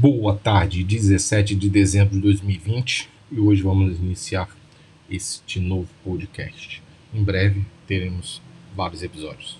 Boa tarde, 17 de dezembro de 2020 e hoje vamos iniciar este novo podcast. Em breve teremos vários episódios.